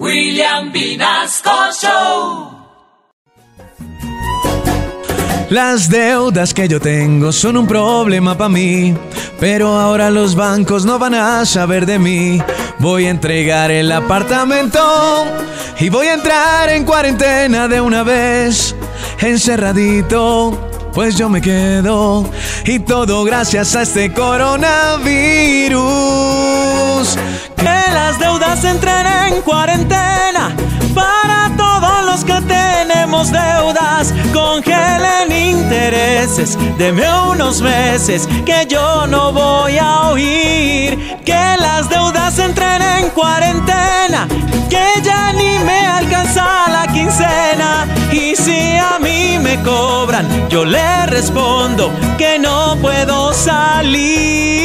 William Vinasco Show. Las deudas que yo tengo son un problema para mí, pero ahora los bancos no van a saber de mí. Voy a entregar el apartamento y voy a entrar en cuarentena de una vez, encerradito, pues yo me quedo y todo gracias a este coronavirus. Cuarentena para todos los que tenemos deudas. Congelen intereses, deme unos meses que yo no voy a oír. Que las deudas entren en cuarentena, que ya ni me alcanza la quincena. Y si a mí me cobran, yo le respondo que no puedo salir.